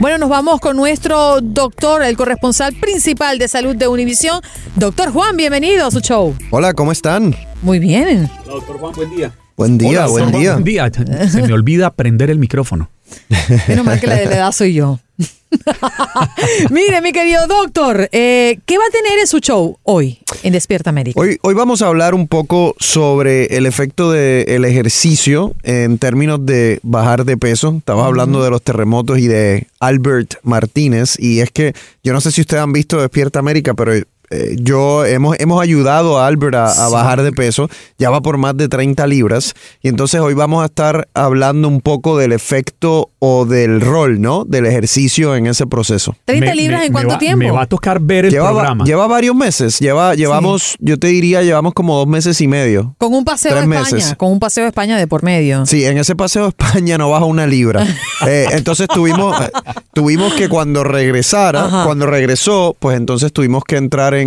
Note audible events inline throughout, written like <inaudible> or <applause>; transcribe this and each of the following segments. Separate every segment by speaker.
Speaker 1: Bueno, nos vamos con nuestro doctor, el corresponsal principal de salud de Univisión. Doctor Juan, bienvenido a su show.
Speaker 2: Hola, ¿cómo están?
Speaker 1: Muy bien.
Speaker 3: Hola, doctor Juan, buen día.
Speaker 2: Buen día,
Speaker 3: Hola,
Speaker 2: buen día.
Speaker 3: Juan, Buen día. Se me olvida prender el micrófono.
Speaker 1: Menos mal que la de la edad soy yo. <laughs> <laughs> Mire, mi querido doctor, eh, ¿qué va a tener en su show hoy en Despierta América?
Speaker 2: Hoy, hoy vamos a hablar un poco sobre el efecto del ejercicio en términos de bajar de peso. Estaba hablando de los terremotos y de Albert Martínez. Y es que yo no sé si ustedes han visto Despierta América, pero eh, yo hemos, hemos ayudado a Albert a, a bajar de peso. Ya va por más de 30 libras. Y entonces hoy vamos a estar hablando un poco del efecto o del rol, ¿no? Del ejercicio en ese proceso.
Speaker 1: ¿30 libras en cuánto
Speaker 3: va,
Speaker 1: tiempo?
Speaker 3: Me va a tocar ver el
Speaker 2: lleva,
Speaker 3: programa.
Speaker 2: lleva varios meses. Lleva, llevamos, yo te diría, llevamos como dos meses y medio.
Speaker 1: Con un paseo
Speaker 2: Tres
Speaker 1: España,
Speaker 2: meses.
Speaker 1: con un paseo a España de por medio.
Speaker 2: Sí, en ese paseo a España no baja una libra. <laughs> Eh, entonces tuvimos, eh, tuvimos que cuando regresara,
Speaker 1: Ajá.
Speaker 2: cuando regresó, pues entonces tuvimos que entrar en,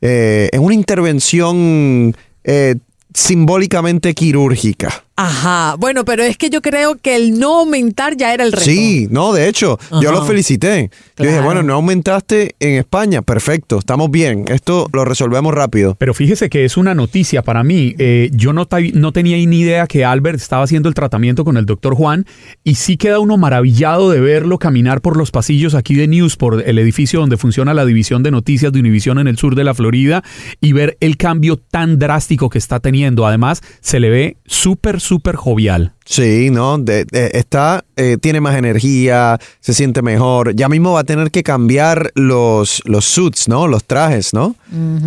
Speaker 2: eh, en una intervención eh, simbólicamente quirúrgica.
Speaker 1: Ajá. Bueno, pero es que yo creo que el no aumentar ya era el reto.
Speaker 2: Sí, no, de hecho, yo lo felicité. Yo dije,
Speaker 1: Claro.
Speaker 2: bueno, no aumentaste en España, perfecto, estamos bien, esto lo resolvemos rápido.
Speaker 3: Pero fíjese que es una noticia para mí. Eh, yo no, tenía ni idea que Albert estaba haciendo el tratamiento con el doctor Juan y sí queda uno maravillado de verlo caminar por los pasillos aquí de News, por el edificio donde funciona la división de noticias de Univision en el sur de la Florida y ver el cambio tan drástico que está teniendo. Además, se le ve súper, súper jovial.
Speaker 2: Sí, ¿no? De- de- está, eh, tiene más energía, se siente mejor. Ya mismo va a tener que cambiar los, los suits, ¿no? Los trajes, ¿no?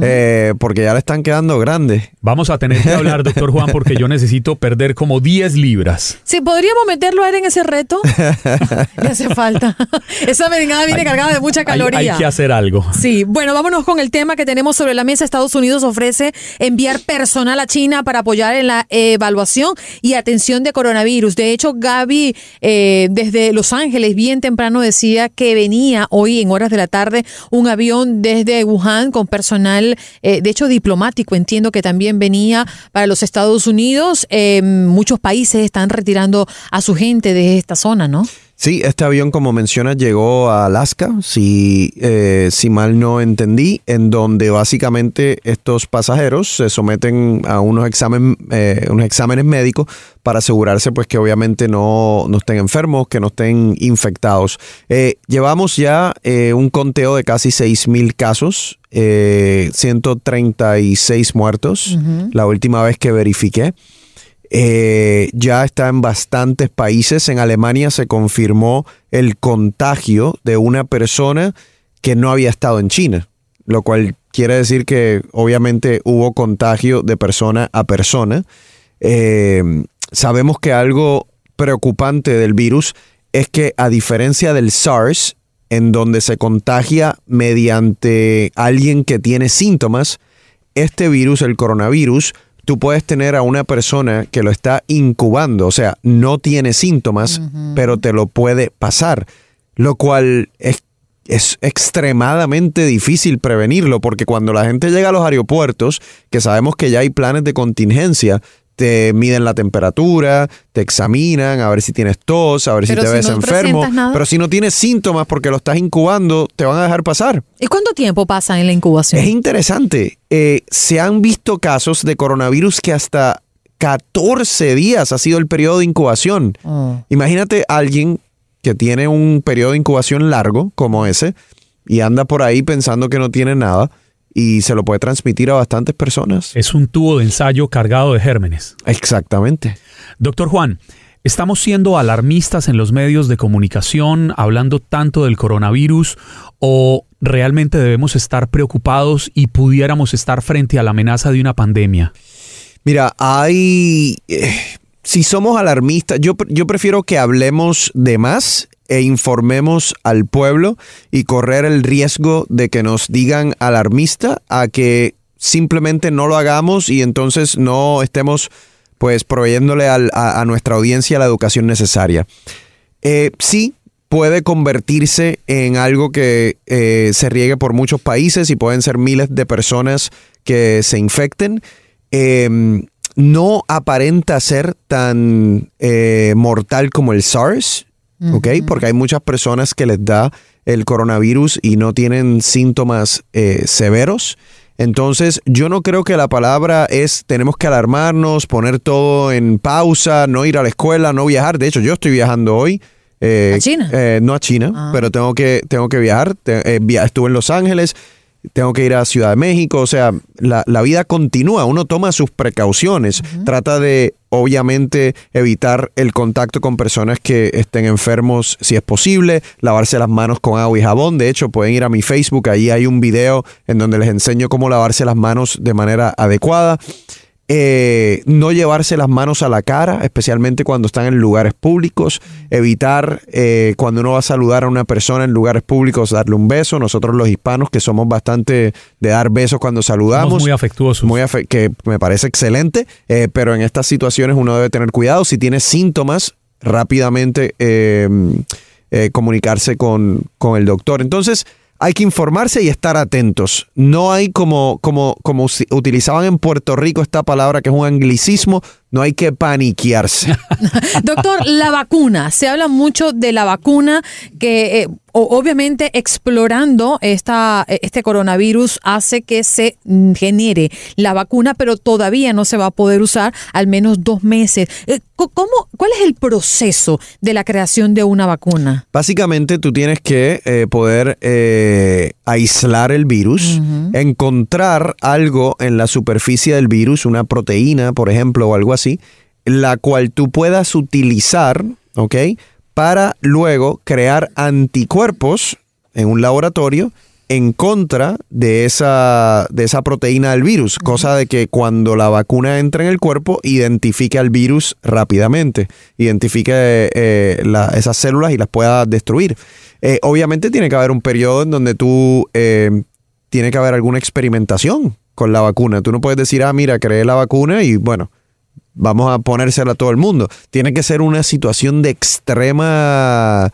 Speaker 2: Eh, porque ya le están quedando grandes.
Speaker 3: Vamos a tener que hablar, <laughs> doctor Juan, porque yo necesito perder como 10 libras.
Speaker 1: Sí, podríamos meterlo a él en ese reto. <laughs> Le hace falta. <laughs> Esa merengada viene cargada de mucha
Speaker 3: Hay,
Speaker 1: caloría.
Speaker 3: hay que hacer algo.
Speaker 1: Sí, bueno, vámonos con el tema que tenemos sobre la mesa. Estados Unidos ofrece enviar personal a China para apoyar en la evaluación y atención de coronavirus. De hecho, Gaby eh, desde Los Ángeles bien temprano decía que venía hoy en horas de la tarde un avión desde Wuhan con personal, eh, de hecho diplomático, entiendo que también venía para los Estados Unidos. Eh, muchos países están retirando a su gente de esta zona, ¿no?
Speaker 2: Sí, este avión, como mencionas, llegó a Alaska, si, eh, si mal no entendí, en donde básicamente estos pasajeros se someten a unos, examen, eh, unos exámenes médicos para asegurarse pues que obviamente no, no estén enfermos, que no estén infectados. Eh, llevamos ya eh, un conteo de casi 6.000 casos, eh, 136 muertos, la última vez que verifiqué. Eh, ya está en bastantes países. En Alemania se confirmó el contagio de una persona que no había estado en China, lo cual quiere decir que obviamente hubo contagio de persona a persona. Eh, sabemos que algo preocupante del virus es que a diferencia del SARS, en donde se contagia mediante alguien que tiene síntomas, este virus, el coronavirus, tú puedes tener a una persona que lo está incubando, o sea, no tiene síntomas, pero te lo puede pasar, lo cual es es extremadamente difícil prevenirlo porque cuando la gente llega a los aeropuertos, que sabemos que ya hay planes de contingencia, te miden la temperatura, te examinan a ver si tienes tos, a ver si te
Speaker 1: si
Speaker 2: ves
Speaker 1: no
Speaker 2: enfermo.
Speaker 1: nada.
Speaker 2: Pero si no tienes síntomas porque lo estás incubando, te van a dejar pasar.
Speaker 1: ¿Y cuánto tiempo pasa en la incubación?
Speaker 2: Es interesante. Eh, se han visto casos de coronavirus que hasta 14 días ha sido el periodo de incubación.
Speaker 1: Oh.
Speaker 2: Imagínate alguien que tiene un periodo de incubación largo como ese y anda por ahí pensando que no tiene nada y se lo puede transmitir a bastantes personas.
Speaker 3: Es un tubo de ensayo cargado de gérmenes.
Speaker 2: Exactamente.
Speaker 3: Doctor Juan, ¿estamos siendo alarmistas en los medios de comunicación hablando tanto del coronavirus o realmente debemos estar preocupados y pudiéramos estar frente a la amenaza de una pandemia?
Speaker 2: Mira, hay... eh, si somos alarmistas, yo, yo prefiero que hablemos de más e informemos al pueblo y correr el riesgo de que nos digan alarmista a que simplemente no lo hagamos y entonces no estemos pues proveyéndole a, nuestra audiencia la educación necesaria. Eh, sí, puede convertirse en algo que eh, se riegue por muchos países y pueden ser miles de personas que se infecten. Eh, no aparenta ser tan eh, mortal como el SARS, ¿ok? Porque hay muchas personas que les da el coronavirus y no tienen síntomas eh, severos. Entonces, yo no creo que la palabra es tenemos que alarmarnos, poner todo en pausa, no ir a la escuela, no viajar. De hecho, yo estoy viajando hoy. eh,
Speaker 1: ¿A China?
Speaker 2: eh, no a China,
Speaker 1: Ah.
Speaker 2: pero tengo que, tengo que viajar. Te- via- estuve en Los Ángeles, tengo que ir a Ciudad de México. O sea, la, la vida continúa. Uno toma sus precauciones. Trata de, obviamente, evitar el contacto con personas que estén enfermos si es posible. Lavarse las manos con agua y jabón. De hecho, pueden ir a mi Facebook. Ahí hay un video en donde les enseño cómo lavarse las manos de manera adecuada. Eh, no llevarse las manos a la cara, especialmente cuando están en lugares públicos. Evitar eh, cuando uno va a saludar a una persona en lugares públicos, darle un beso. Nosotros los hispanos que somos bastante de dar besos cuando saludamos.
Speaker 3: Somos muy afectuosos.
Speaker 2: Muy afe- que me parece excelente, eh, pero en estas situaciones uno debe tener cuidado. Si tiene síntomas, rápidamente comunicarse con, con el doctor. Entonces, hay que informarse y estar atentos. No hay como, como, como utilizaban en Puerto Rico esta palabra que es un anglicismo, no hay que paniquearse. <laughs>
Speaker 1: Doctor, la vacuna. Se habla mucho de la vacuna que eh, obviamente explorando esta, este coronavirus hace que se genere la vacuna, pero todavía no se va a poder usar al menos dos meses. Eh, ¿Cómo, ¿Cuál es el proceso de la creación de una vacuna?
Speaker 2: Básicamente tú tienes que eh, poder eh, aislar el virus, encontrar algo en la superficie del virus, una proteína, por ejemplo, o algo así, la cual tú puedas utilizar, ¿ok? Para luego crear anticuerpos en un laboratorio en contra de esa, de esa proteína del virus, cosa de que cuando la vacuna entra en el cuerpo, identifique al virus rápidamente, identifique eh, la- esas células y las pueda destruir. Eh, obviamente tiene que haber un periodo en donde tú, eh, tiene que haber alguna experimentación con la vacuna. Tú no puedes decir, ah, mira, creé la vacuna y bueno, vamos a ponérsela a todo el mundo. Tiene que ser una situación de extrema,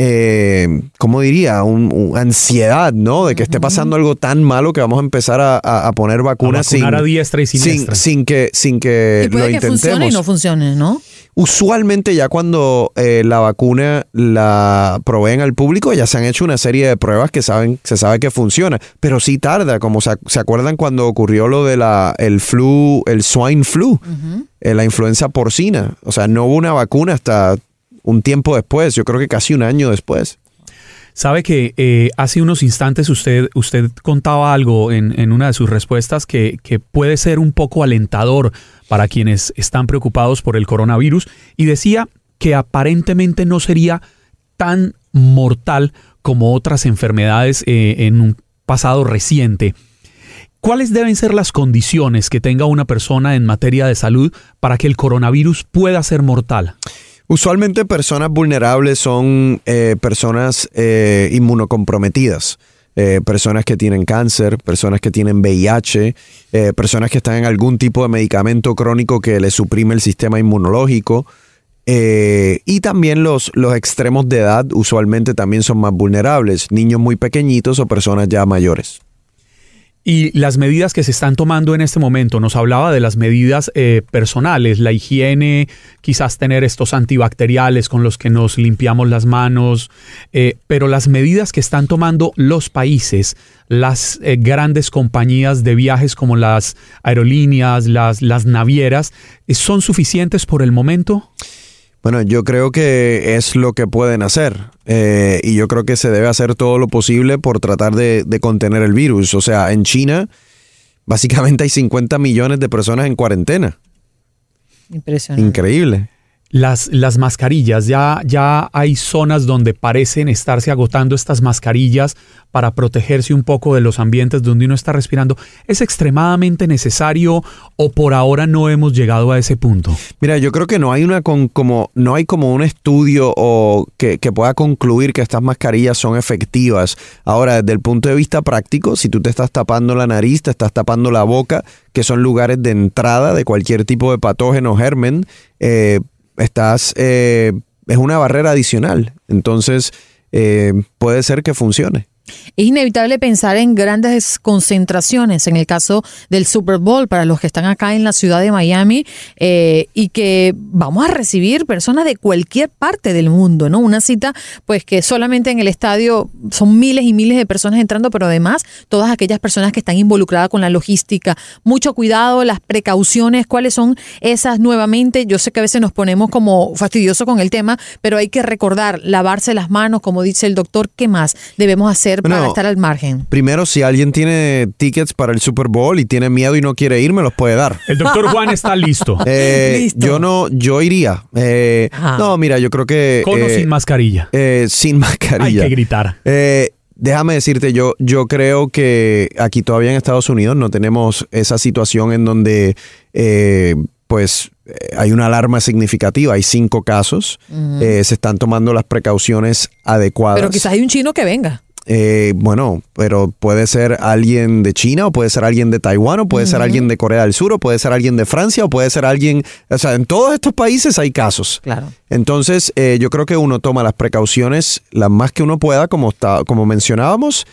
Speaker 2: eh, ¿cómo diría? Un, un ansiedad, ¿no? De que esté pasando algo tan malo que vamos a empezar a, a- a poner vacunas
Speaker 3: vacunar
Speaker 2: sin,
Speaker 3: a diestra y
Speaker 2: sin,
Speaker 3: siniestra.
Speaker 2: sin que, sin que
Speaker 1: y
Speaker 2: lo
Speaker 1: puede que funcione y no funcione, ¿no?
Speaker 2: Usualmente ya cuando eh, la vacuna la proveen al público ya se han hecho una serie de pruebas que saben, se sabe que funciona, pero sí tarda, como se, se acuerdan cuando ocurrió lo de la el flu, el swine flu, eh, la influenza porcina, o sea, no hubo una vacuna hasta un tiempo después, yo creo que casi un año después.
Speaker 3: Sabe que eh, hace unos instantes usted, usted contaba algo en, una de sus respuestas que, que puede ser un poco alentador para quienes están preocupados por el coronavirus y decía que aparentemente no sería tan mortal como otras enfermedades eh, en un pasado reciente. ¿Cuáles deben ser las condiciones que tenga una persona en materia de salud para que el coronavirus pueda ser mortal?
Speaker 2: Usualmente personas vulnerables son eh, personas eh, inmunocomprometidas. eh, personas que tienen cáncer, personas que tienen VIH, personas que están en algún tipo de medicamento crónico que les suprime el sistema inmunológico. Y también los, los extremos de edad usualmente también son más vulnerables, niños muy pequeñitos o personas ya mayores.
Speaker 3: Y las medidas que se están tomando en este momento, nos hablaba de las medidas eh, personales, la higiene, quizás tener estos antibacteriales con los que nos limpiamos las manos, eh, pero las medidas que están tomando los países, las eh, grandes compañías de viajes como las aerolíneas, las, las navieras, ¿son suficientes por el momento?
Speaker 2: Bueno, yo creo que es lo que pueden hacer eh, y yo creo que se debe hacer todo lo posible por tratar de, de, contener el virus. O sea, en China básicamente hay 50 millones de personas en cuarentena.
Speaker 1: Impresionante.
Speaker 2: Increíble.
Speaker 3: Las, las mascarillas, ya, ya hay zonas donde parecen estarse agotando estas mascarillas para protegerse un poco de los ambientes donde uno está respirando. ¿Es extremadamente necesario o por ahora no hemos llegado a ese punto?
Speaker 2: Mira, yo creo que no hay una con, como no hay como un estudio o que, que pueda concluir que estas mascarillas son efectivas. Ahora, desde el punto de vista práctico, si tú te estás tapando la nariz, te estás tapando la boca, que son lugares de entrada de cualquier tipo de patógeno germen, eh, estás, eh, es una barrera adicional. Entonces, eh, puede ser que funcione.
Speaker 1: Es inevitable pensar en grandes concentraciones, en el caso del Super Bowl, para los que están acá en la ciudad de Miami, eh, y que vamos a recibir personas de cualquier parte del mundo, ¿no? Una cita, pues que solamente en el estadio son miles y miles de personas entrando, pero además todas aquellas personas que están involucradas con la logística. Mucho cuidado, las precauciones, cuáles son esas nuevamente. Yo sé que a veces nos ponemos como fastidiosos con el tema, pero hay que recordar, lavarse las manos, como dice el doctor, ¿qué más debemos hacer? Para
Speaker 2: Bueno,
Speaker 1: estar al margen.
Speaker 2: Primero, si alguien tiene tickets para el Super Bowl y tiene miedo y no quiere ir, me los puede dar.
Speaker 3: El doctor <laughs> Juan está listo.
Speaker 2: Eh,
Speaker 1: Listo.
Speaker 2: Yo no, yo iría. Eh,
Speaker 1: Ajá.
Speaker 2: no, mira, yo creo que
Speaker 3: Con o
Speaker 2: eh,
Speaker 3: sin mascarilla.
Speaker 2: eh, sin <laughs>
Speaker 3: Hay
Speaker 2: mascarilla.
Speaker 3: que gritar.
Speaker 2: Eh, déjame decirte, yo, yo creo que aquí todavía en Estados Unidos no tenemos esa situación en donde eh, pues eh, hay una alarma significativa, hay cinco casos, eh, se están tomando las precauciones adecuadas.
Speaker 1: Pero quizás hay un chino que venga.
Speaker 2: Eh, bueno, pero puede ser alguien de China o puede ser alguien de Taiwán o puede ser alguien de Corea del Sur o puede ser alguien de Francia o puede ser alguien, o sea, en todos estos países hay casos.
Speaker 1: Claro.
Speaker 2: Entonces, eh, yo creo que uno toma las precauciones las más que uno pueda, como, está, como mencionábamos,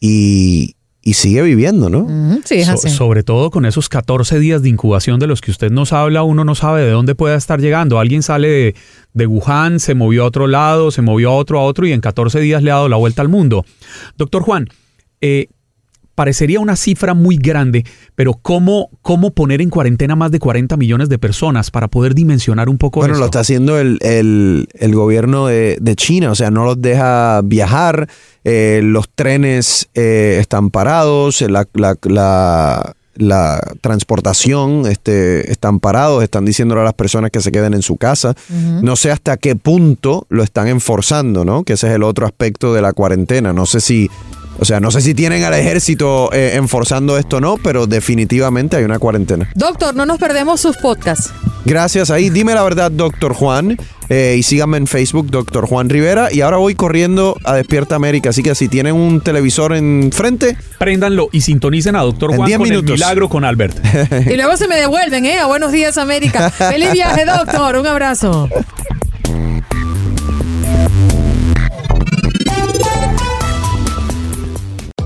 Speaker 2: y, y sigue viviendo, ¿no?
Speaker 1: Sí, es
Speaker 3: So-
Speaker 1: así.
Speaker 3: sobre todo con esos 14 días de incubación de los que usted nos habla, uno no sabe de dónde pueda estar llegando. Alguien sale de, de Wuhan, se movió a otro lado, se movió a otro, a otro y en 14 días le ha dado la vuelta al mundo. Doctor Juan, eh, parecería una cifra muy grande, pero ¿cómo, ¿cómo poner en cuarentena más de 40 millones de personas para poder dimensionar un poco
Speaker 2: Bueno,
Speaker 3: esto?
Speaker 2: lo está haciendo el, el- el gobierno de, de China, o sea, no los deja viajar, eh, los trenes eh, están parados, la, la- la- la transportación este, están parados, están diciéndole a las personas que se queden en su casa. No sé hasta qué punto lo están enforzando, ¿no? Que ese es el otro aspecto de la cuarentena. No sé si, o sea, no sé si tienen al ejército eh, enforzando esto o no, pero definitivamente hay una cuarentena.
Speaker 1: Doctor, no nos perdemos sus podcasts.
Speaker 2: Gracias ahí. Dime la verdad, doctor Juan. Eh, y síganme en Facebook, doctor Juan Rivera. Y ahora voy corriendo a Despierta América. Así que si tienen un televisor enfrente,
Speaker 3: Préndanlo y sintonicen a Doctor Juan
Speaker 2: 10
Speaker 3: con el
Speaker 2: minutos.
Speaker 3: milagro con Albert.
Speaker 1: Y luego se me devuelven, ¿eh? A Buenos Días, América. Feliz viaje, doctor. Un abrazo.